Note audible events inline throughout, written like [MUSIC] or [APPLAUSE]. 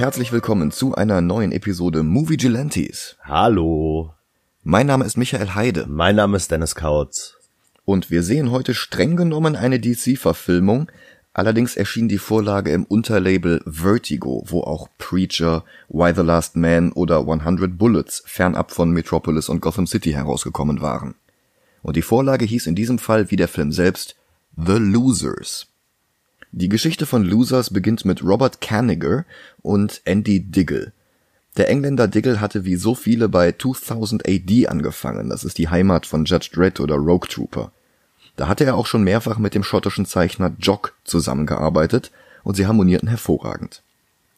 Herzlich willkommen zu einer neuen Episode Movie Gelantes. Hallo. Mein Name ist Michael Heide. Mein Name ist Dennis Kautz. Und wir sehen heute streng genommen eine DC-Verfilmung. Allerdings erschien die Vorlage im Unterlabel Vertigo, wo auch Preacher, Why the Last Man oder 100 Bullets fernab von Metropolis und Gotham City herausgekommen waren. Und die Vorlage hieß in diesem Fall wie der Film selbst The Losers. Die Geschichte von Losers beginnt mit Robert Kanigher und Andy Diggle. Der Engländer Diggle hatte wie so viele bei 2000 AD angefangen, das ist die Heimat von Judge Dredd oder Rogue Trooper. Da hatte er auch schon mehrfach mit dem schottischen Zeichner Jock zusammengearbeitet und sie harmonierten hervorragend.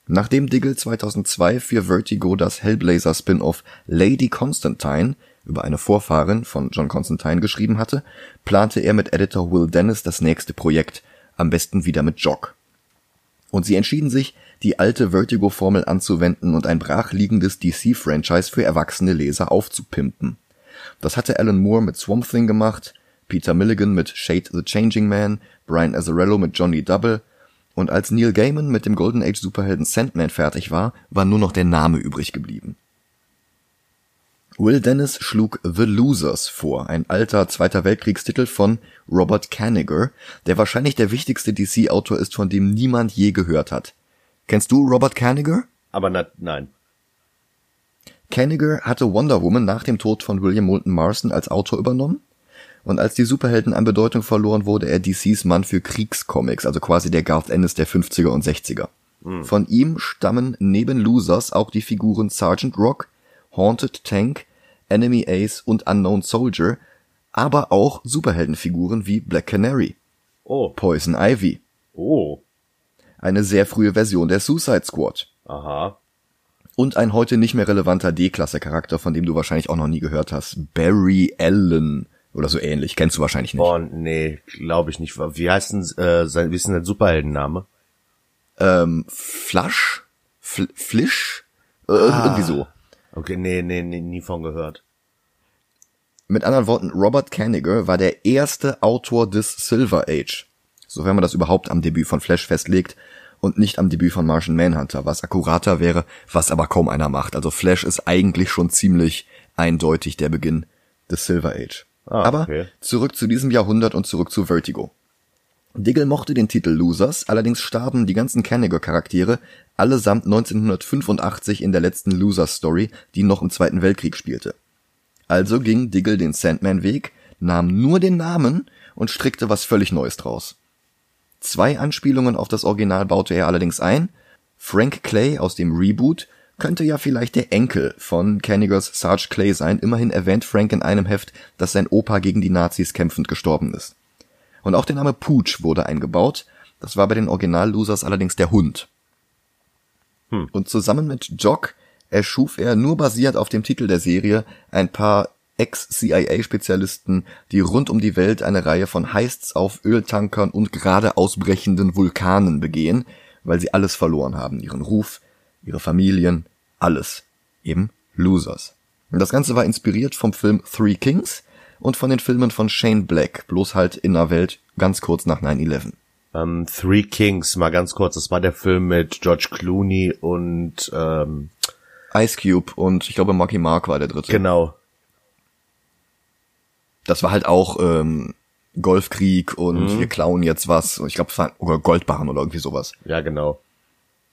Nachdem Diggle 2002 für Vertigo das Hellblazer Spin-off Lady Constantine über eine Vorfahrin von John Constantine geschrieben hatte, plante er mit Editor Will Dennis das nächste Projekt, am besten wieder mit Jock. Und sie entschieden sich, die alte Vertigo-Formel anzuwenden und ein brachliegendes DC-Franchise für erwachsene Leser aufzupimpen. Das hatte Alan Moore mit Swamp Thing gemacht, Peter Milligan mit Shade the Changing Man, Brian Azzarello mit Johnny Double und als Neil Gaiman mit dem Golden Age Superhelden Sandman fertig war, war nur noch der Name übrig geblieben. Will Dennis schlug The Losers vor, ein alter Zweiter Weltkriegstitel von Robert Kanigher, der wahrscheinlich der wichtigste DC-Autor ist, von dem niemand je gehört hat. Kennst du Robert Kanigher? Aber na, nein. Kanigher hatte Wonder Woman nach dem Tod von William Moulton Marston als Autor übernommen und als die Superhelden an Bedeutung verloren, wurde er DCs Mann für Kriegscomics, also quasi der Garth Ennis der 50er und 60er. Mhm. Von ihm stammen neben Losers auch die Figuren Sergeant Rock, Haunted Tank, Enemy Ace und Unknown Soldier, aber auch Superheldenfiguren wie Black Canary, oh. Poison Ivy, oh. eine sehr frühe Version der Suicide Squad. Aha. Und ein heute nicht mehr relevanter D-Klasse-Charakter, von dem du wahrscheinlich auch noch nie gehört hast. Barry Allen oder so ähnlich. Kennst du wahrscheinlich nicht. Oh, nee, glaube ich nicht. Wie heißt denn, äh, sein, wie ist denn der Superheldenname? Ähm, Flash? Fl Flish? Äh, ah. Irgendwie so. Okay, nee, nee, nee, nie von gehört. Mit anderen Worten, Robert Kanigher war der erste Autor des Silver Age. Sofern man das überhaupt am Debüt von Flash festlegt und nicht am Debüt von Martian Manhunter, was akkurater wäre, was aber kaum einer macht. Also Flash ist eigentlich schon ziemlich eindeutig der Beginn des Silver Age. Ah, aber okay. zurück zu diesem Jahrhundert und zurück zu Vertigo. Diggle mochte den Titel Losers, allerdings starben die ganzen Kanigher-Charaktere allesamt 1985 in der letzten Loser-Story, die noch im Zweiten Weltkrieg spielte. Also ging Diggle den Sandman-Weg, nahm nur den Namen und strickte was völlig Neues draus. Zwei Anspielungen auf das Original baute er allerdings ein. Frank Clay aus dem Reboot könnte ja vielleicht der Enkel von Kanigers Sarge Clay sein. Immerhin erwähnt Frank in einem Heft, dass sein Opa gegen die Nazis kämpfend gestorben ist. Und auch der Name Pooch wurde eingebaut. Das war bei den Original-Losers allerdings der Hund. Hm. Und zusammen mit Jock erschuf er nur basiert auf dem Titel der Serie ein paar Ex-CIA-Spezialisten, die rund um die Welt eine Reihe von Heists auf Öltankern und gerade ausbrechenden Vulkanen begehen, weil sie alles verloren haben. Ihren Ruf, ihre Familien, alles. Eben Losers. Und das Ganze war inspiriert vom Film Three Kings, und von den Filmen von Shane Black, bloß halt in der Welt ganz kurz nach 9-11. Um, ähm, Three Kings, mal ganz kurz, das war der Film mit George Clooney und ähm, Ice Cube und ich glaube Marky Mark war der dritte. Genau. Das war halt auch ähm, Golfkrieg und mhm. wir klauen jetzt was. Ich glaube, es war oder Goldbarren oder irgendwie sowas. Ja, genau.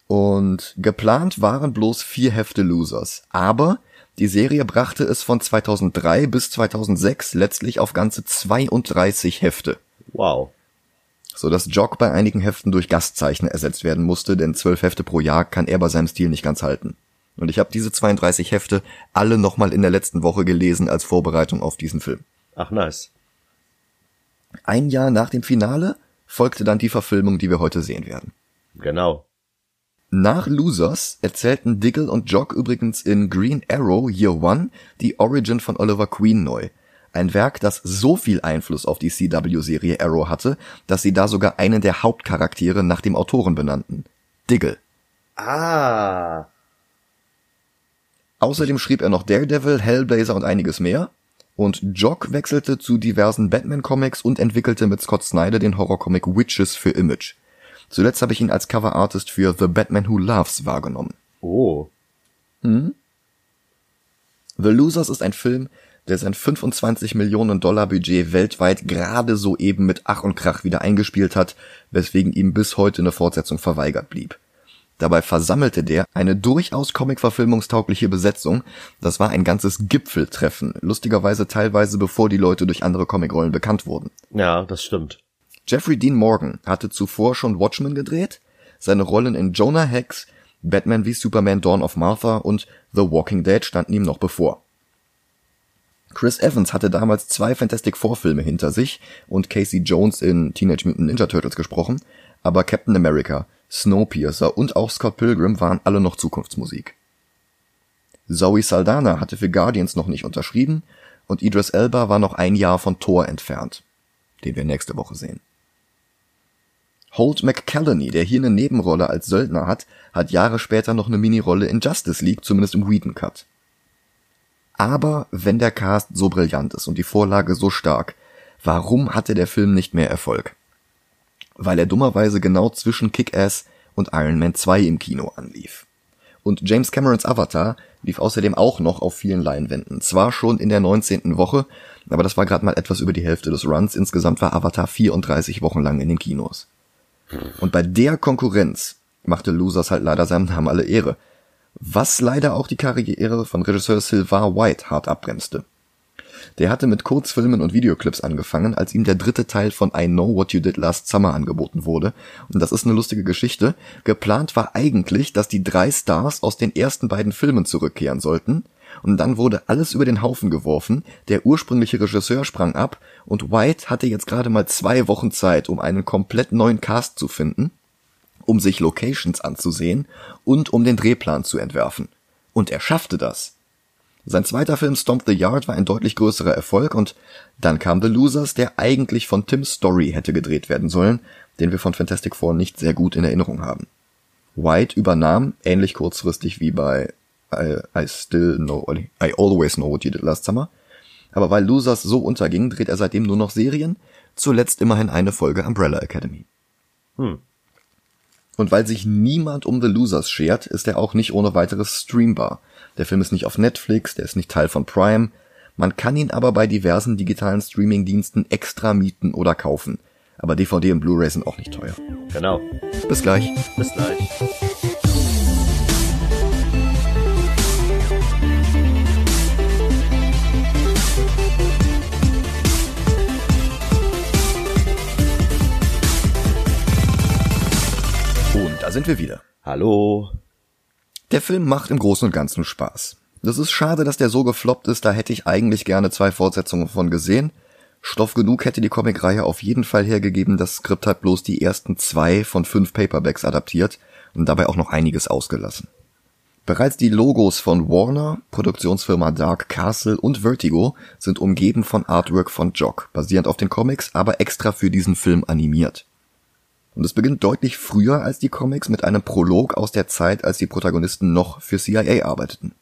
Und geplant waren bloß vier Hefte Losers. Aber die Serie brachte es von 2003 bis 2006 letztlich auf ganze 32 Hefte. Wow. So dass Jock bei einigen Heften durch Gastzeichner ersetzt werden musste, denn zwölf Hefte pro Jahr kann er bei seinem Stil nicht ganz halten. Und ich habe diese 32 Hefte alle nochmal in der letzten Woche gelesen als Vorbereitung auf diesen Film. Ach nice. Ein Jahr nach dem Finale folgte dann die Verfilmung, die wir heute sehen werden. Genau. Nach Losers erzählten Diggle und Jock übrigens in Green Arrow Year One die Origin von Oliver Queen neu. Ein Werk, das so viel Einfluss auf die CW-Serie Arrow hatte, dass sie da sogar einen der Hauptcharaktere nach dem Autoren benannten. Diggle. Ah. Außerdem schrieb er noch Daredevil, Hellblazer und einiges mehr. Und Jock wechselte zu diversen Batman-Comics und entwickelte mit Scott Snyder den Horrorcomic Witches für Image. Zuletzt habe ich ihn als Coverartist für The Batman Who Loves wahrgenommen. Oh. The Losers ist ein Film, der sein 25 Millionen Dollar Budget weltweit gerade soeben mit Ach und Krach wieder eingespielt hat, weswegen ihm bis heute eine Fortsetzung verweigert blieb. Dabei versammelte der eine durchaus Comic-verfilmungstaugliche Besetzung. Das war ein ganzes Gipfeltreffen, lustigerweise teilweise bevor die Leute durch andere Comicrollen bekannt wurden. Ja, das stimmt. Jeffrey Dean Morgan hatte zuvor schon Watchmen gedreht, seine Rollen in Jonah Hex, Batman wie Superman Dawn of Martha und The Walking Dead standen ihm noch bevor. Chris Evans hatte damals zwei Fantastic Four Filme hinter sich und Casey Jones in Teenage Mutant Ninja Turtles gesprochen, aber Captain America, Snowpiercer und auch Scott Pilgrim waren alle noch Zukunftsmusik. Zoe Saldana hatte für Guardians noch nicht unterschrieben und Idris Elba war noch ein Jahr von Thor entfernt, den wir nächste Woche sehen. Holt McCallany, der hier eine Nebenrolle als Söldner hat, hat Jahre später noch eine Minirolle in Justice League, zumindest im Whedon Cut. Aber wenn der Cast so brillant ist und die Vorlage so stark, warum hatte der Film nicht mehr Erfolg? Weil er dummerweise genau zwischen Kick-Ass und Iron Man 2 im Kino anlief. Und James Camerons Avatar lief außerdem auch noch auf vielen Leinwänden. Zwar schon in der 19. Woche, aber das war gerade mal etwas über die Hälfte des Runs. Insgesamt war Avatar 34 Wochen lang in den Kinos. Und bei der Konkurrenz machte Losers halt leider seinem Namen alle Ehre. Was leider auch die Karriere von Regisseur Sylvain White hart abbremste. Der hatte mit Kurzfilmen und Videoclips angefangen, als ihm der dritte Teil von I Know What You Did Last Summer angeboten wurde. Und das ist eine lustige Geschichte. Geplant war eigentlich, dass die drei Stars aus den ersten beiden Filmen zurückkehren sollten. Und dann wurde alles über den Haufen geworfen, der ursprüngliche Regisseur sprang ab und White hatte jetzt gerade mal zwei Wochen Zeit, um einen komplett neuen Cast zu finden, um sich Locations anzusehen und um den Drehplan zu entwerfen. Und er schaffte das. Sein zweiter Film Stomp the Yard war ein deutlich größerer Erfolg und dann kam The Losers, der eigentlich von Tim Story hätte gedreht werden sollen, den wir von Fantastic Four nicht sehr gut in Erinnerung haben. White übernahm, ähnlich kurzfristig wie bei I, I Still Know, I Always Know What You Did Last Summer, aber weil Losers so unterging, dreht er seitdem nur noch Serien, zuletzt immerhin eine Folge Umbrella Academy. Hm. Und weil sich niemand um The Losers schert, ist er auch nicht ohne weiteres streambar. Der Film ist nicht auf Netflix, der ist nicht Teil von Prime. Man kann ihn aber bei diversen digitalen Streamingdiensten extra mieten oder kaufen. Aber DVD und Blu-ray sind auch nicht teuer. Genau. Bis gleich. Bis gleich. Da sind wir wieder. Hallo. Der Film macht im Großen und Ganzen Spaß. Das ist schade, dass der so gefloppt ist, da hätte ich eigentlich gerne zwei Fortsetzungen von gesehen. Stoff genug hätte die Comicreihe auf jeden Fall hergegeben, das Skript hat bloß die ersten zwei von fünf Paperbacks adaptiert und dabei auch noch einiges ausgelassen. Bereits die Logos von Warner, Produktionsfirma Dark Castle und Vertigo sind umgeben von Artwork von Jock, basierend auf den Comics, aber extra für diesen Film animiert. Und es beginnt deutlich früher als die Comics mit einem Prolog aus der Zeit, als die Protagonisten noch für CIA arbeiteten.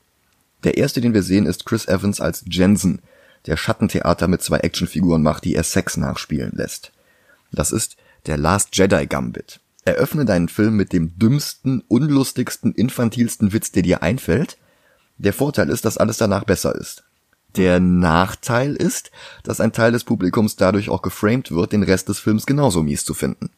Der erste, den wir sehen, ist Chris Evans als Jensen, der Schattentheater mit zwei Actionfiguren macht, die er Sex nachspielen lässt. Das ist der Last Jedi Gambit. Eröffne deinen Film mit dem dümmsten, unlustigsten, infantilsten Witz, der dir einfällt. Der Vorteil ist, dass alles danach besser ist. Der Nachteil ist, dass ein Teil des Publikums dadurch auch geframed wird, den Rest des Films genauso mies zu finden.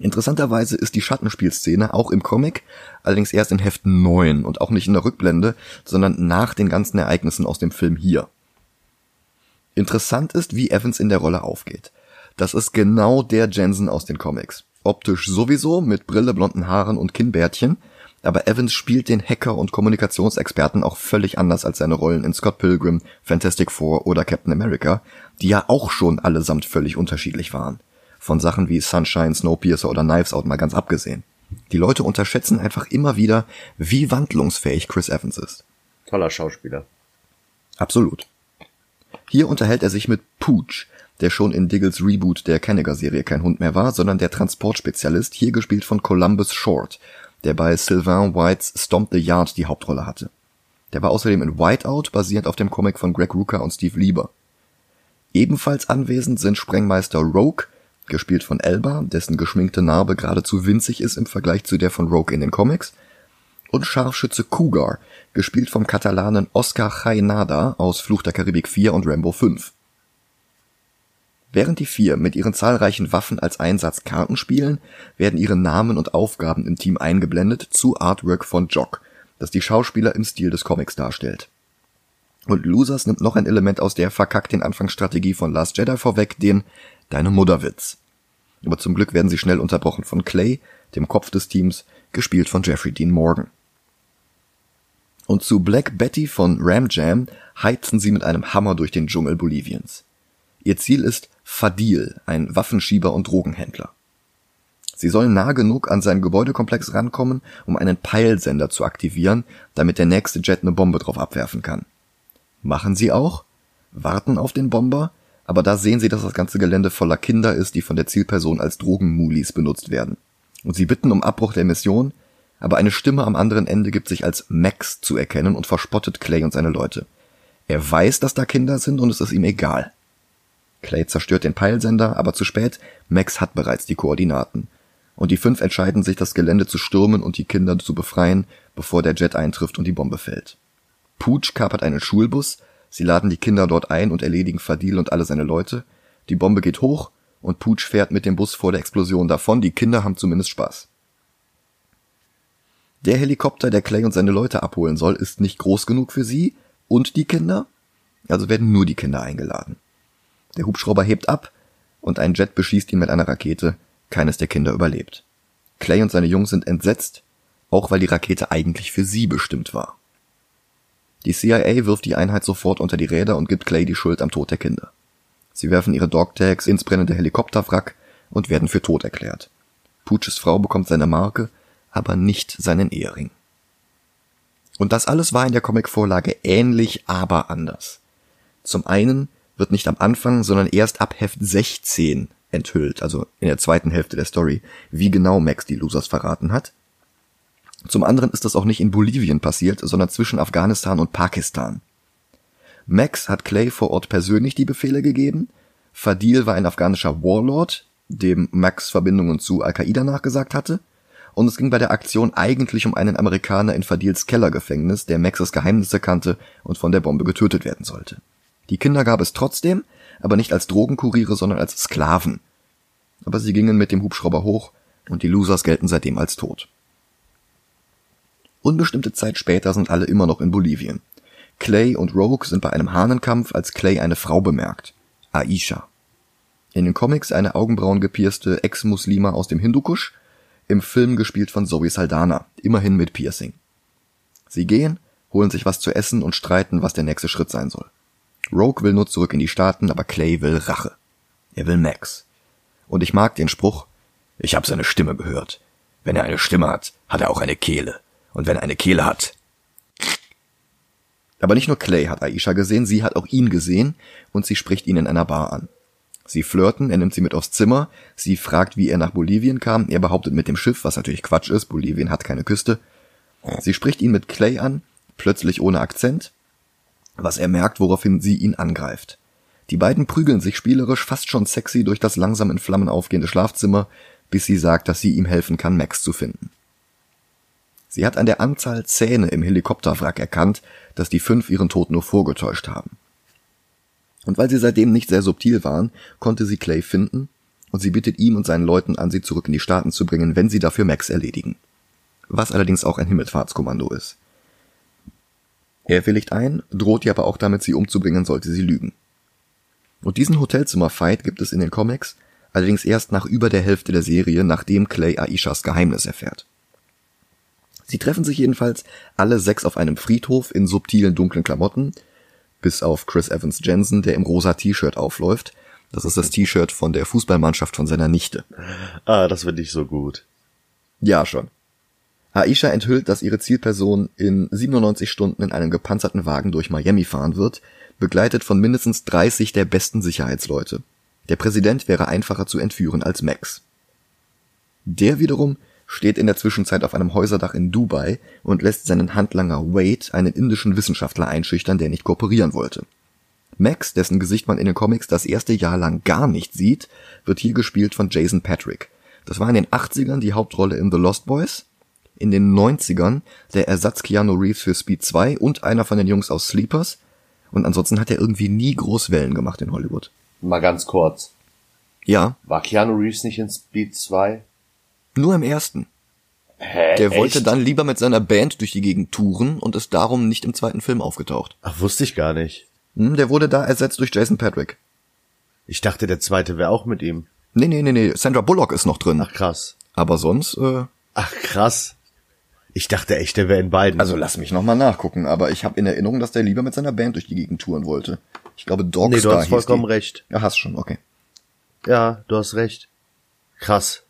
Interessanterweise ist die Schattenspielszene auch im Comic, allerdings erst in Heft 9 und auch nicht in der Rückblende, sondern nach den ganzen Ereignissen aus dem Film hier. Interessant ist, wie Evans in der Rolle aufgeht. Das ist genau der Jensen aus den Comics. Optisch sowieso, mit Brille, blonden Haaren und Kinnbärtchen, aber Evans spielt den Hacker und Kommunikationsexperten auch völlig anders als seine Rollen in Scott Pilgrim, Fantastic Four oder Captain America, die ja auch schon allesamt völlig unterschiedlich waren von Sachen wie Sunshine, Snowpiercer oder Knives Out mal ganz abgesehen. Die Leute unterschätzen einfach immer wieder, wie wandlungsfähig Chris Evans ist. Toller Schauspieler. Absolut. Hier unterhält er sich mit Pooch, der schon in Diggles Reboot der Kennegar-Serie kein Hund mehr war, sondern der Transportspezialist, hier gespielt von Columbus Short, der bei Sylvain Whites Stomp the Yard die Hauptrolle hatte. Der war außerdem in Whiteout, basierend auf dem Comic von Greg Rucka und Steve Lieber. Ebenfalls anwesend sind Sprengmeister Rogue, gespielt von Elba, dessen geschminkte Narbe geradezu winzig ist im Vergleich zu der von Rogue in den Comics, und Scharfschütze Cougar, gespielt vom Katalanen Oscar Jaenada aus Fluch der Karibik 4 und Rambo 5. Während die vier mit ihren zahlreichen Waffen als Einsatz Karten spielen, werden ihre Namen und Aufgaben im Team eingeblendet zu Artwork von Jock, das die Schauspieler im Stil des Comics darstellt. Und Losers nimmt noch ein Element aus der verkackten Anfangsstrategie von Last Jedi vorweg, den Deine Mutterwitz. Aber zum Glück werden sie schnell unterbrochen von Clay, dem Kopf des Teams, gespielt von Jeffrey Dean Morgan. Und zu Black Betty von Ram Jam heizen sie mit einem Hammer durch den Dschungel Boliviens. Ihr Ziel ist Fadil, ein Waffenschieber und Drogenhändler. Sie sollen nah genug an seinen Gebäudekomplex rankommen, um einen Peilsender zu aktivieren, damit der nächste Jet eine Bombe drauf abwerfen kann. Machen sie auch, warten auf den Bomber, aber da sehen sie, dass das ganze Gelände voller Kinder ist, die von der Zielperson als Drogenmulis benutzt werden. Und sie bitten um Abbruch der Mission, aber eine Stimme am anderen Ende gibt sich als Max zu erkennen und verspottet Clay und seine Leute. Er weiß, dass da Kinder sind und es ist ihm egal. Clay zerstört den Peilsender, aber zu spät, Max hat bereits die Koordinaten. Und die fünf entscheiden sich, das Gelände zu stürmen und die Kinder zu befreien, bevor der Jet eintrifft und die Bombe fällt. Pooch kapert einen Schulbus, sie laden die Kinder dort ein und erledigen Fadil und alle seine Leute. Die Bombe geht hoch und Pooch fährt mit dem Bus vor der Explosion davon, die Kinder haben zumindest Spaß. Der Helikopter, der Clay und seine Leute abholen soll, ist nicht groß genug für sie und die Kinder, also werden nur die Kinder eingeladen. Der Hubschrauber hebt ab und ein Jet beschießt ihn mit einer Rakete. Keines der Kinder überlebt. Clay und seine Jungs sind entsetzt, auch weil die Rakete eigentlich für sie bestimmt war. Die CIA wirft die Einheit sofort unter die Räder und gibt Clay die Schuld am Tod der Kinder. Sie werfen ihre Dogtags ins brennende Helikopterwrack und werden für tot erklärt. Pooches Frau bekommt seine Marke, aber nicht seinen Ehering. Und das alles war in der Comicvorlage ähnlich, aber anders. Zum einen wird nicht am Anfang, sondern erst ab Heft 16 enthüllt, also in der zweiten Hälfte der Story, wie genau Max die Losers verraten hat. Zum anderen ist das auch nicht in Bolivien passiert, sondern zwischen Afghanistan und Pakistan. Max hat Clay vor Ort persönlich die Befehle gegeben. Fadil war ein afghanischer Warlord, dem Max Verbindungen zu Al-Qaida nachgesagt hatte. Und es ging bei der Aktion eigentlich um einen Amerikaner in Fadils Kellergefängnis, der Maxes Geheimnisse kannte und von der Bombe getötet werden sollte. Die Kinder gab es trotzdem, aber nicht als Drogenkuriere, sondern als Sklaven. Aber sie gingen mit dem Hubschrauber hoch und die Losers gelten seitdem als tot. Unbestimmte Zeit später sind alle immer noch in Bolivien. Clay und Rogue sind bei einem Hahnenkampf, als Clay eine Frau bemerkt. Aisha. In den Comics eine augenbrauengepierste Ex-Muslima aus dem Hindukusch, im Film gespielt von Zoe Saldana, immerhin mit Piercing. Sie gehen, holen sich was zu essen und streiten, was der nächste Schritt sein soll. Rogue will nur zurück in die Staaten, aber Clay will Rache. Er will Max. Und ich mag den Spruch, ich habe seine Stimme gehört. Wenn er eine Stimme hat, hat er auch eine Kehle. Und wenn eine Kehle hat. Aber nicht nur Clay hat Aisha gesehen, sie hat auch ihn gesehen und sie spricht ihn in einer Bar an. Sie flirten, er nimmt sie mit aufs Zimmer, sie fragt, wie er nach Bolivien kam, er behauptet mit dem Schiff, was natürlich Quatsch ist, Bolivien hat keine Küste. Sie spricht ihn mit Clay an, plötzlich ohne Akzent, was er merkt, woraufhin sie ihn angreift. Die beiden prügeln sich spielerisch fast schon sexy durch das langsam in Flammen aufgehende Schlafzimmer, bis sie sagt, dass sie ihm helfen kann, Max zu finden. Sie hat an der Anzahl Zähne im Helikopterwrack erkannt, dass die fünf ihren Tod nur vorgetäuscht haben. Und weil sie seitdem nicht sehr subtil waren, konnte sie Clay finden und sie bittet ihm und seinen Leuten an, sie zurück in die Staaten zu bringen, wenn sie dafür Max erledigen. Was allerdings auch ein Himmelfahrtskommando ist. Er willigt ein, droht ihr aber auch damit, sie umzubringen, sollte sie lügen. Und diesen Hotelzimmer-Fight gibt es in den Comics, allerdings erst nach über der Hälfte der Serie, nachdem Clay Aishas Geheimnis erfährt. Sie treffen sich jedenfalls alle sechs auf einem Friedhof in subtilen dunklen Klamotten, bis auf Chris Evans Jensen, der im rosa T-Shirt aufläuft. Das ist das T-Shirt von der Fußballmannschaft von seiner Nichte. Ah, das finde ich so gut. Ja, schon. Aisha enthüllt, dass ihre Zielperson in 97 Stunden in einem gepanzerten Wagen durch Miami fahren wird, begleitet von mindestens 30 der besten Sicherheitsleute. Der Präsident wäre einfacher zu entführen als Max. Der wiederum steht in der Zwischenzeit auf einem Häuserdach in Dubai und lässt seinen Handlanger Wade einen indischen Wissenschaftler einschüchtern, der nicht kooperieren wollte. Max, dessen Gesicht man in den Comics das erste Jahr lang gar nicht sieht, wird hier gespielt von Jason Patrick. Das war in den 80ern die Hauptrolle in The Lost Boys, in den 90ern der Ersatz Keanu Reeves für Speed 2 und einer von den Jungs aus Sleepers. Und ansonsten hat er irgendwie nie groß Wellen gemacht in Hollywood. Mal ganz kurz. Ja, War Keanu Reeves nicht in Speed 2? Nur im ersten. Hä? Der wollte Echt? dann lieber mit seiner Band durch die Gegend touren und ist darum nicht im zweiten Film aufgetaucht. Ach, wusste ich gar nicht. Hm, Der wurde da ersetzt durch Jason Patrick. Ich dachte, der zweite wäre auch mit ihm. Nee, nee, nee, nee, Sandra Bullock ist noch drin. Ach, krass. Aber sonst, äh, Ach, krass. Ich dachte echt, der wäre in beiden. also lass mich nochmal nachgucken, aber ich habe in Erinnerung, dass der lieber mit seiner Band durch die Gegend touren wollte. Ich glaube, Dogstar nee, du hast vollkommen die. recht. Ja, hast schon, okay. Ja, du hast recht. Krass.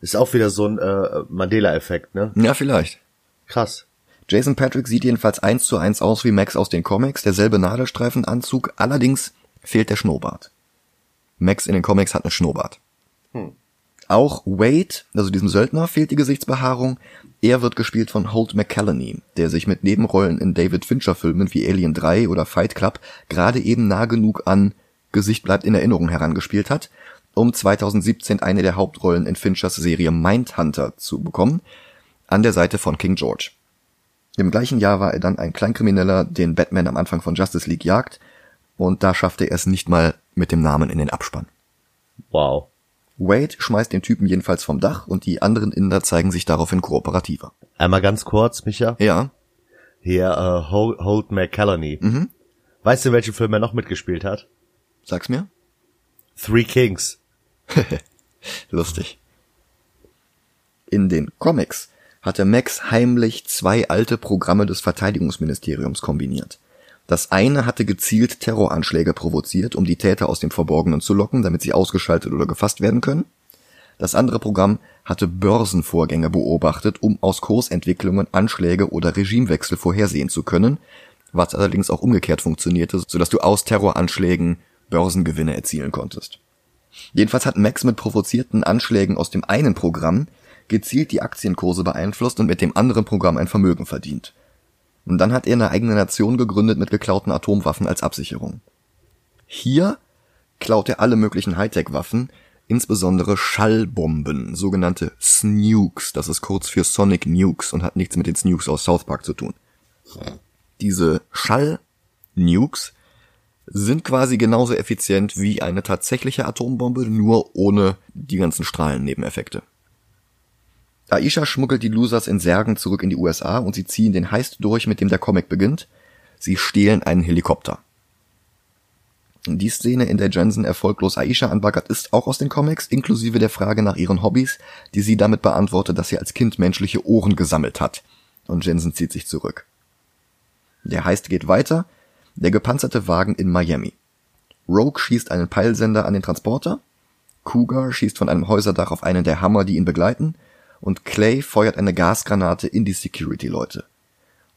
Ist auch wieder so ein äh, Mandela-Effekt, ne? Ja, vielleicht. Krass. Jason Patrick sieht jedenfalls eins zu eins aus wie Max aus den Comics, derselbe Nadelstreifenanzug, allerdings fehlt der Schnurrbart. Max in den Comics hat einen Schnurrbart. Auch Wade, also diesem Söldner, fehlt die Gesichtsbehaarung. Er wird gespielt von Holt McCallany, der sich mit Nebenrollen in David Fincher Filmen wie Alien 3 oder Fight Club gerade eben nah genug an Gesicht bleibt in Erinnerung herangespielt hat, um 2017 eine der Hauptrollen in Finchers Serie Mindhunter zu bekommen, an der Seite von King George. Im gleichen Jahr war er dann ein Kleinkrimineller, den Batman am Anfang von Justice League jagt, und da schaffte er es nicht mal mit dem Namen in den Abspann. Wow. Wade schmeißt den Typen jedenfalls vom Dach und die anderen Inder zeigen sich daraufhin kooperativer. Einmal ganz kurz, Micha. Ja, Hier, äh, Holt, Holt McCallany. Mhm. Weißt du, welchen Film er noch mitgespielt hat? sag's mir. Three Kings. [LAUGHS] Lustig. In den Comics hatte Max heimlich zwei alte Programme des Verteidigungsministeriums kombiniert. Das eine hatte gezielt Terroranschläge provoziert, um die Täter aus dem Verborgenen zu locken, damit sie ausgeschaltet oder gefasst werden können. Das andere Programm hatte Börsenvorgänge beobachtet, um aus Kursentwicklungen Anschläge oder Regimewechsel vorhersehen zu können, was allerdings auch umgekehrt funktionierte, sodass du aus Terroranschlägen Börsengewinne erzielen konntest. Jedenfalls hat Max mit provozierten Anschlägen aus dem einen Programm gezielt die Aktienkurse beeinflusst und mit dem anderen Programm ein Vermögen verdient. Und dann hat er eine eigene Nation gegründet mit geklauten Atomwaffen als Absicherung. Hier klaut er alle möglichen Hightech-Waffen, insbesondere Schallbomben, sogenannte Snukes, das ist kurz für Sonic Nukes und hat nichts mit den Snukes aus South Park zu tun. Diese Schall-Nukes sind quasi genauso effizient wie eine tatsächliche Atombombe, nur ohne die ganzen Strahlennebeneffekte. Aisha schmuggelt die Losers in Särgen zurück in die USA und sie ziehen den Heist durch, mit dem der Comic beginnt. Sie stehlen einen Helikopter. Die Szene, in der Jensen erfolglos Aisha anbaggert, ist auch aus den Comics, inklusive der Frage nach ihren Hobbys, die sie damit beantwortet, dass sie als Kind menschliche Ohren gesammelt hat. Und Jensen zieht sich zurück. Der Heist geht weiter. Der gepanzerte Wagen in Miami. Rogue schießt einen Peilsender an den Transporter. Cougar schießt von einem Häuserdach auf einen der Hammer, die ihn begleiten. Und Clay feuert eine Gasgranate in die Security-Leute.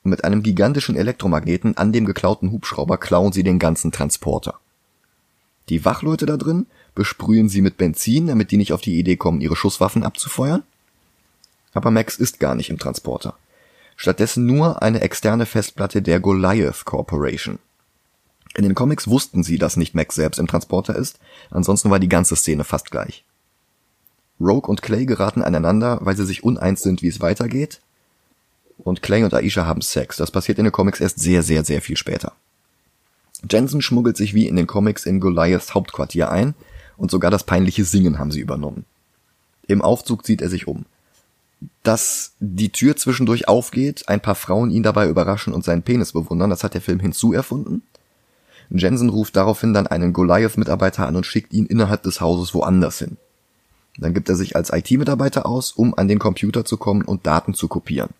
Und mit einem gigantischen Elektromagneten an dem geklauten Hubschrauber klauen sie den ganzen Transporter. Die Wachleute da drin besprühen sie mit Benzin, damit die nicht auf die Idee kommen, ihre Schusswaffen abzufeuern. Aber Max ist gar nicht im Transporter. Stattdessen nur eine externe Festplatte der Goliath Corporation. In den Comics wussten sie, dass nicht Max selbst im Transporter ist, ansonsten war die ganze Szene fast gleich. Rogue und Clay geraten aneinander, weil sie sich uneins sind, wie es weitergeht. Und Clay und Aisha haben Sex. Das passiert in den Comics erst sehr, sehr, sehr viel später. Jensen schmuggelt sich wie in den Comics in Goliaths Hauptquartier ein und sogar das peinliche Singen haben sie übernommen. Im Aufzug zieht er sich um. Dass die Tür zwischendurch aufgeht, ein paar Frauen ihn dabei überraschen und seinen Penis bewundern, das hat der Film hinzuerfunden. Jensen ruft daraufhin dann einen Goliath-Mitarbeiter an und schickt ihn innerhalb des Hauses woanders hin. Dann gibt er sich als IT-Mitarbeiter aus, um an den Computer zu kommen und Daten zu kopieren.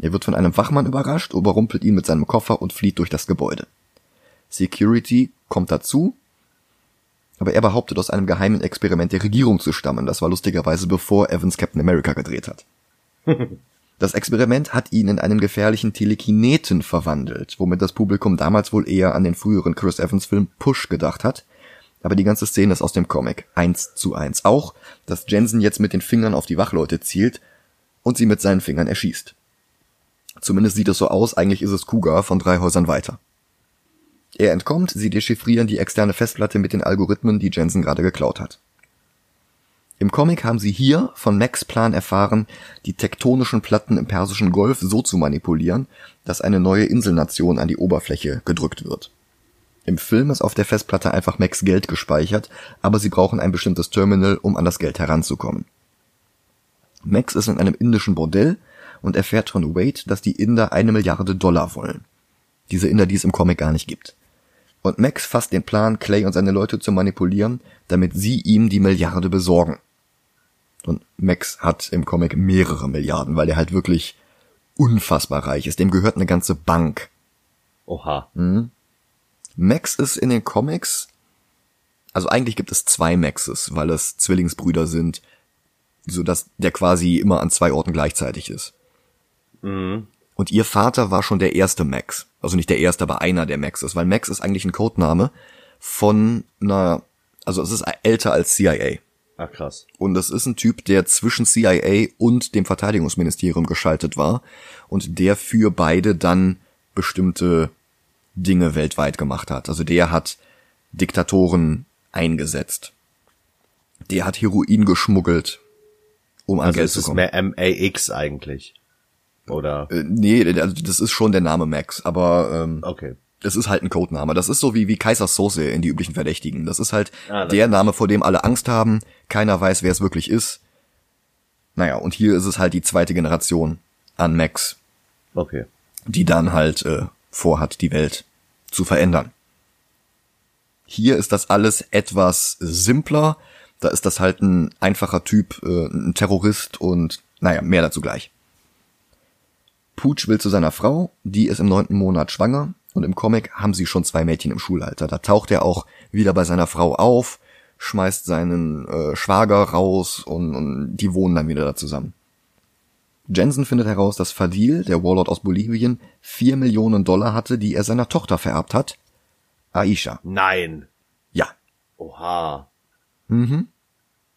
Er wird von einem Wachmann überrascht, überrumpelt ihn mit seinem Koffer und flieht durch das Gebäude. Security kommt dazu, aber er behauptet, aus einem geheimen Experiment der Regierung zu stammen. Das war lustigerweise bevor Evans Captain America gedreht hat. [LAUGHS] Das Experiment hat ihn in einen gefährlichen Telekineten verwandelt, womit das Publikum damals wohl eher an den früheren Chris Evans Film Push gedacht hat. Aber die ganze Szene ist aus dem Comic. Eins zu eins. Auch, dass Jensen jetzt mit den Fingern auf die Wachleute zielt und sie mit seinen Fingern erschießt. Zumindest sieht es so aus, eigentlich ist es Cougar von drei Häusern weiter. Er entkommt, sie dechiffrieren die externe Festplatte mit den Algorithmen, die Jensen gerade geklaut hat. Im Comic haben sie hier von Max Plan erfahren, die tektonischen Platten im Persischen Golf so zu manipulieren, dass eine neue Inselnation an die Oberfläche gedrückt wird. Im Film ist auf der Festplatte einfach Max Geld gespeichert, aber sie brauchen ein bestimmtes Terminal, um an das Geld heranzukommen. Max ist in einem indischen Bordell und erfährt von Wade, dass die Inder eine Milliarde Dollar wollen. Diese Inder, die es im Comic gar nicht gibt. Und Max fasst den Plan, Clay und seine Leute zu manipulieren, damit sie ihm die Milliarde besorgen. Und Max hat im Comic mehrere Milliarden, weil er halt wirklich unfassbar reich ist. Dem gehört eine ganze Bank. Oha. Mhm. Max ist in den Comics, also eigentlich gibt es zwei Maxes, weil es Zwillingsbrüder sind, so dass der quasi immer an zwei Orten gleichzeitig ist. Mhm. Und ihr Vater war schon der erste Max. Also nicht der erste, aber einer der Maxes, weil Max ist eigentlich ein Codename von einer, also es ist älter als CIA. Ach krass. Und das ist ein Typ, der zwischen CIA und dem Verteidigungsministerium geschaltet war und der für beide dann bestimmte Dinge weltweit gemacht hat. Also der hat Diktatoren eingesetzt. Der hat Heroin geschmuggelt, um an Also Geld es zu ist kommen. mehr MAX eigentlich. Oder? Äh, nee, also das ist schon der Name Max, aber ähm, Okay. das ist halt ein Codename. Das ist so wie, wie Kaiser Soße in die üblichen Verdächtigen. Das ist halt Ah, das der Name, vor dem alle Angst haben. Keiner weiß, wer es wirklich ist. Naja, und hier ist es halt die zweite Generation an Max, Okay. die dann halt äh, vorhat, die Welt zu verändern. Hier ist das alles etwas simpler. Da ist das halt ein einfacher Typ, äh, ein Terrorist und naja, mehr dazu gleich. Pooch will zu seiner Frau, die ist im neunten Monat schwanger und im Comic haben sie schon zwei Mädchen im Schulalter. Da taucht er auch wieder bei seiner Frau auf, schmeißt seinen äh, Schwager raus und, und die wohnen dann wieder da zusammen. Jensen findet heraus, dass Fadil, der Warlord aus Bolivien, vier Millionen Dollar hatte, die er seiner Tochter vererbt hat. Aisha. Nein. Ja. Oha.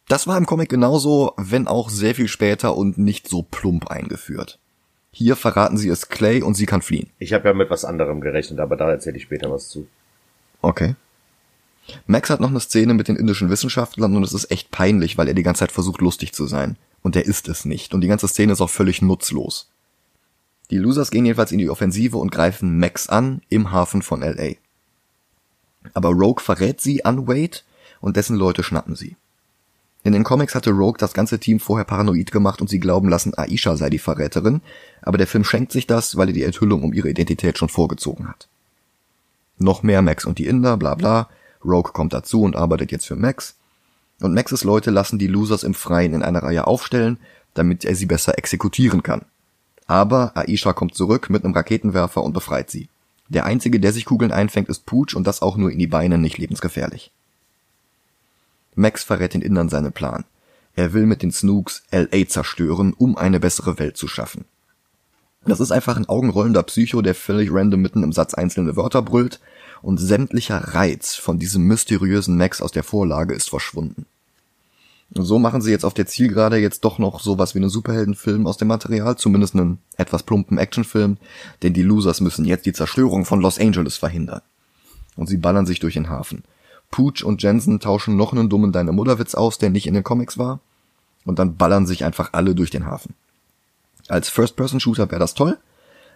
Das war im Comic genauso, wenn auch sehr viel später und nicht so plump eingeführt. Hier verraten sie es Clay und sie kann fliehen. Ich habe ja mit was anderem gerechnet, aber da erzähle ich später was zu. Okay. Max hat noch eine Szene mit den indischen Wissenschaftlern und es ist echt peinlich, weil er die ganze Zeit versucht lustig zu sein. Und er ist es nicht. Und die ganze Szene ist auch völlig nutzlos. Die Losers gehen jedenfalls in die Offensive und greifen Max an im Hafen von LA. Aber Rogue verrät sie an Wade und dessen Leute schnappen sie. In den Comics hatte Rogue das ganze Team vorher paranoid gemacht und sie glauben lassen, Aisha sei die Verräterin, aber der Film schenkt sich das, weil er die Enthüllung um ihre Identität schon vorgezogen hat. Noch mehr Max und die Inder, bla bla. Rogue kommt dazu und arbeitet jetzt für Max. Und Maxes Leute lassen die Losers im Freien in einer Reihe aufstellen, damit er sie besser exekutieren kann. Aber Aisha kommt zurück mit einem Raketenwerfer und befreit sie. Der einzige, der sich Kugeln einfängt, ist Pooch und das auch nur in die Beine, nicht lebensgefährlich. Max verrät den Indern seinen Plan. Er will mit den Snooks LA zerstören, um eine bessere Welt zu schaffen. Das ist einfach ein augenrollender Psycho, der völlig random mitten im Satz einzelne Wörter brüllt und sämtlicher Reiz von diesem mysteriösen Max aus der Vorlage ist verschwunden. Und so machen sie jetzt auf der Zielgerade jetzt doch noch sowas wie einen Superheldenfilm aus dem Material, zumindest einen etwas plumpen Actionfilm, denn die Losers müssen jetzt die Zerstörung von Los Angeles verhindern. Und sie ballern sich durch den Hafen. Pooch und Jensen tauschen noch einen dummen Deine Mutterwitz aus, der nicht in den Comics war, und dann ballern sich einfach alle durch den Hafen. Als First-Person-Shooter wäre das toll,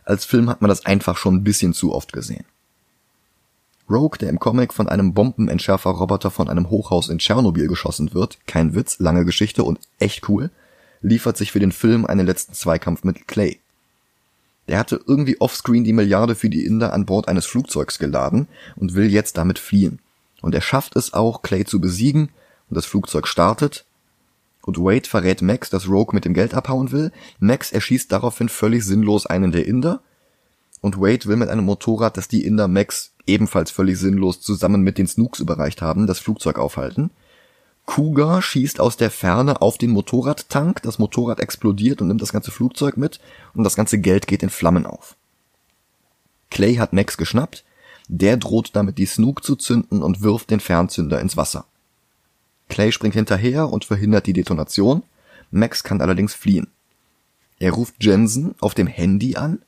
als Film hat man das einfach schon ein bisschen zu oft gesehen. Rogue, der im Comic von einem Bombenentschärfer-Roboter von einem Hochhaus in Tschernobyl geschossen wird, kein Witz, lange Geschichte und echt cool, liefert sich für den Film einen letzten Zweikampf mit Clay. Der hatte irgendwie offscreen die Milliarde für die Inder an Bord eines Flugzeugs geladen und will jetzt damit fliehen. Und er schafft es auch, Clay zu besiegen und das Flugzeug startet. Und Wade verrät Max, dass Rogue mit dem Geld abhauen will. Max erschießt daraufhin völlig sinnlos einen der Inder. Und Wade will mit einem Motorrad, das die Inder Max ebenfalls völlig sinnlos zusammen mit den Snooks überreicht haben, das Flugzeug aufhalten. Cougar schießt aus der Ferne auf den Motorradtank, das Motorrad explodiert und nimmt das ganze Flugzeug mit und das ganze Geld geht in Flammen auf. Clay hat Max geschnappt, der droht damit die Snook zu zünden und wirft den Fernzünder ins Wasser. Clay springt hinterher und verhindert die Detonation, Max kann allerdings fliehen. Er ruft Jensen auf dem Handy an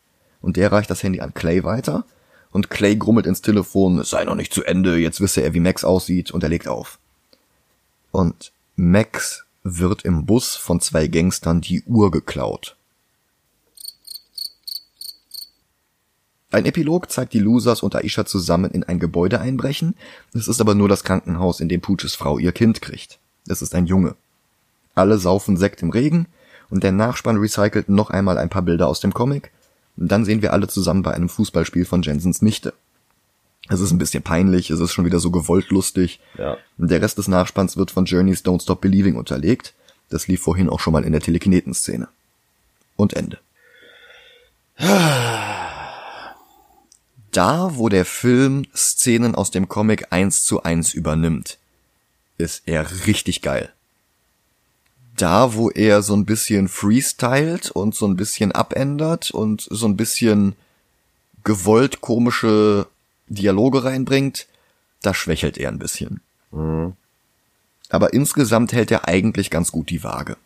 und der reicht das Handy an Clay weiter und Clay grummelt ins Telefon, es sei noch nicht zu Ende, jetzt wisse er, wie Max aussieht und er legt auf. Und Max wird im Bus von zwei Gangstern die Uhr geklaut. Ein Epilog zeigt die Losers und Aisha zusammen in ein Gebäude einbrechen. Es ist aber nur das Krankenhaus, in dem Pooches Frau ihr Kind kriegt. Es ist ein Junge. Alle saufen Sekt im Regen und der Nachspann recycelt noch einmal ein paar Bilder aus dem Comic. Und dann sehen wir alle zusammen bei einem Fußballspiel von Jensens Nichte. Es ist ein bisschen peinlich, es ist schon wieder so gewollt lustig. Ja. Der Rest des Nachspanns wird von Journeys Don't Stop Believing unterlegt. Das lief vorhin auch schon mal in der Telekineten-Szene. Und Ende. Da, wo der Film Szenen aus dem Comic eins zu eins übernimmt, ist er richtig geil. Da, wo er so ein bisschen freestylt und so ein bisschen abändert und so ein bisschen gewollt komische Dialoge reinbringt, da schwächelt er ein bisschen. Aber insgesamt hält er eigentlich ganz gut die Waage.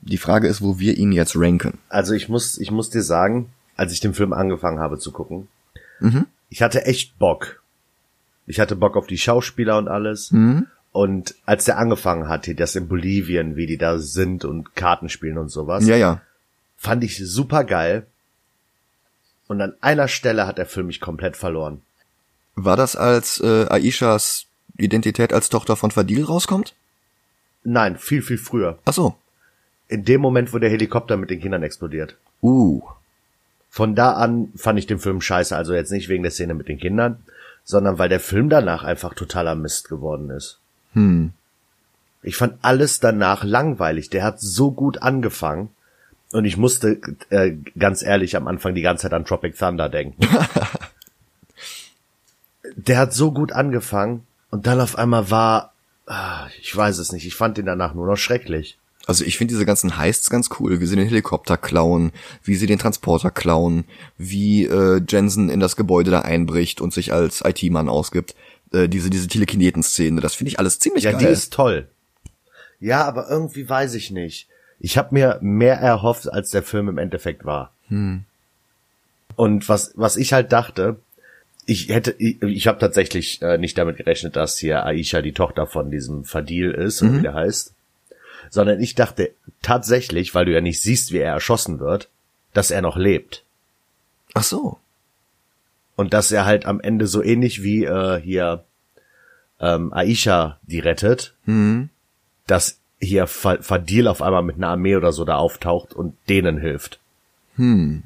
Die Frage ist, wo wir ihn jetzt ranken. Also ich muss, ich muss dir sagen, als ich den Film angefangen habe zu gucken, ich hatte echt Bock. Ich hatte Bock auf die Schauspieler und alles. Und als der angefangen hat, hier das in Bolivien, wie die da sind und Karten spielen und sowas, Ja, ja. fand ich super geil. Und an einer Stelle hat der Film mich komplett verloren. War das als äh, Aishas Identität als Tochter von Fadil rauskommt? Nein, viel, viel früher. Ach so. In dem Moment, wo der Helikopter mit den Kindern explodiert. Uh. Von da an fand ich den Film scheiße, also jetzt nicht wegen der Szene mit den Kindern, sondern weil der Film danach einfach totaler Mist geworden ist. Hm. Ich fand alles danach langweilig. Der hat so gut angefangen und ich musste äh, ganz ehrlich am Anfang die ganze Zeit an Tropic Thunder denken. [LAUGHS] der hat so gut angefangen und dann auf einmal war, ah, ich weiß es nicht, ich fand ihn danach nur noch schrecklich. Also ich finde diese ganzen Heists ganz cool, wie sie den Helikopter klauen, wie sie den Transporter klauen, wie äh, Jensen in das Gebäude da einbricht und sich als IT-Mann ausgibt. Äh, diese diese Telekineten-Szene, das finde ich alles ziemlich Ja, geil. die ist toll. Ja, aber irgendwie weiß ich nicht. Ich habe mir mehr erhofft, als der Film im Endeffekt war. Und was was ich halt dachte, ich hätte ich, ich habe tatsächlich äh, nicht damit gerechnet, dass hier Aisha die Tochter von diesem Fadil ist, oder wie der heißt, sondern ich dachte tatsächlich, weil du ja nicht siehst, wie er erschossen wird, dass er noch lebt Ach so. und dass er halt am Ende so ähnlich wie äh, hier ähm, Aisha die rettet, dass hier Fa- Fadil auf einmal mit einer Armee oder so da auftaucht und denen hilft. Hm.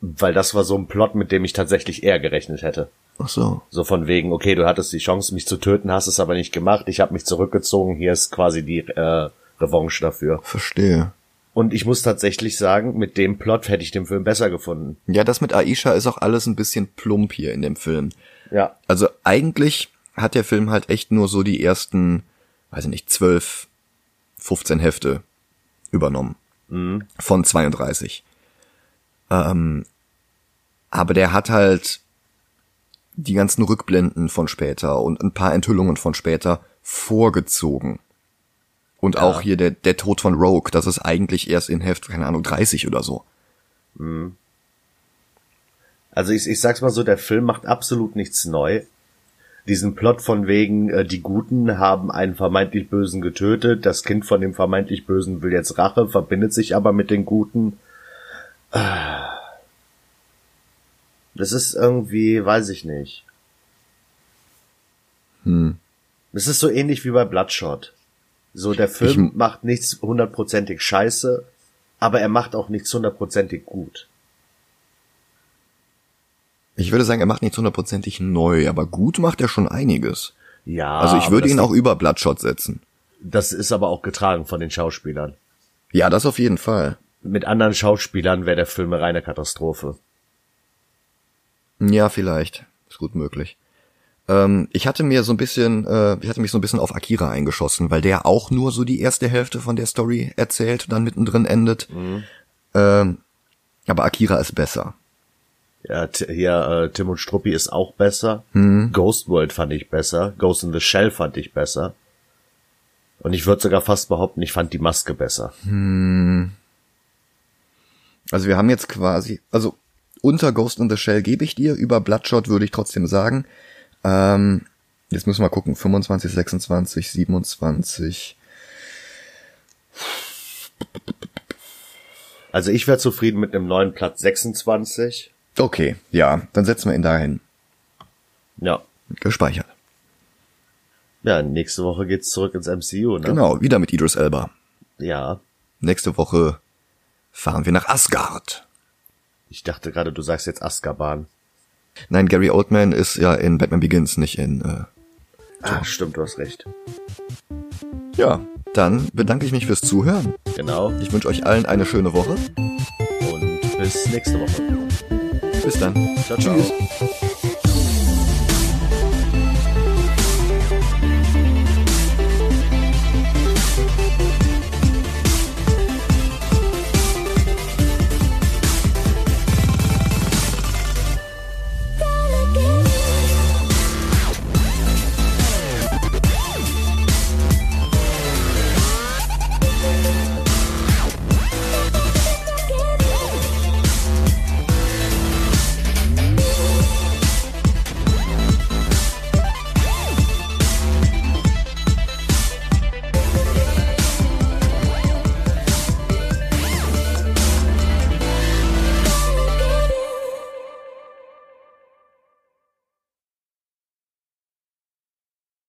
Weil das war so ein Plot, mit dem ich tatsächlich eher gerechnet hätte. Ach so. So von wegen, okay, du hattest die Chance, mich zu töten, hast es aber nicht gemacht, ich habe mich zurückgezogen, hier ist quasi die äh, Revanche dafür. Verstehe. Und ich muss tatsächlich sagen, mit dem Plot hätte ich den Film besser gefunden. Ja, das mit Aisha ist auch alles ein bisschen plump hier in dem Film. Ja. Also eigentlich hat der Film halt echt nur so die ersten, weiß ich nicht, 12, 15 Hefte übernommen. Von 32. Ähm, aber der hat halt die ganzen Rückblenden von später und ein paar Enthüllungen von später vorgezogen. Und auch hier der, der Tod von Rogue, das ist eigentlich erst in Heft, keine Ahnung, 30 oder so. Also ich, ich sag's mal so, der Film macht absolut nichts neu. Diesen Plot von wegen, äh, die Guten haben einen vermeintlich Bösen getötet, das Kind von dem vermeintlich Bösen will jetzt Rache, verbindet sich aber mit den Guten. Ah. Das ist irgendwie, weiß ich nicht. Hm. Das ist so ähnlich wie bei Bloodshot. So, der Film Ich- macht nichts hundertprozentig scheiße, aber er macht auch nichts hundertprozentig gut. Ich würde sagen, er macht nichts hundertprozentig neu, aber gut macht er schon einiges. Ja. Also ich würde ihn auch über Bloodshot setzen. Das ist aber auch getragen von den Schauspielern. Ja, das auf jeden Fall. Mit anderen Schauspielern wäre der Film eine reine Katastrophe. Ja, vielleicht. Ist gut möglich. Ähm, ich hatte mir so ein bisschen, äh, ich hatte mich so ein bisschen auf Akira eingeschossen, weil der auch nur so die erste Hälfte von der Story erzählt und dann mittendrin endet. Ähm, aber Akira ist besser. Ja, hier, äh, Tim und Struppi ist auch besser. Ghost World fand ich besser. Ghost in the Shell fand ich besser. Und ich würde sogar fast behaupten, ich fand die Maske besser. Also wir haben jetzt quasi, also unter Ghost in the Shell gebe ich dir. Über Bloodshot würde ich trotzdem sagen. Ähm, jetzt müssen wir gucken. 25, 26, 27. Also ich wäre zufrieden mit einem neuen Platz 26. Okay, ja, dann setzen wir ihn dahin. Ja. Gespeichert. Ja, nächste Woche geht's zurück ins MCU, ne? Genau, wieder mit Idris Elba. Ja. Nächste Woche fahren wir nach Asgard. Ich dachte gerade, du sagst jetzt Azkaban. Nein, Gary Oldman ist ja in Batman Begins, nicht in. Äh, ah, stimmt, du hast recht. ja, dann bedanke ich mich fürs Zuhören. Genau. Ich wünsche euch allen eine schöne Woche. Und bis nächste Woche. Bis dann. Ciao, ciao. Tschüss.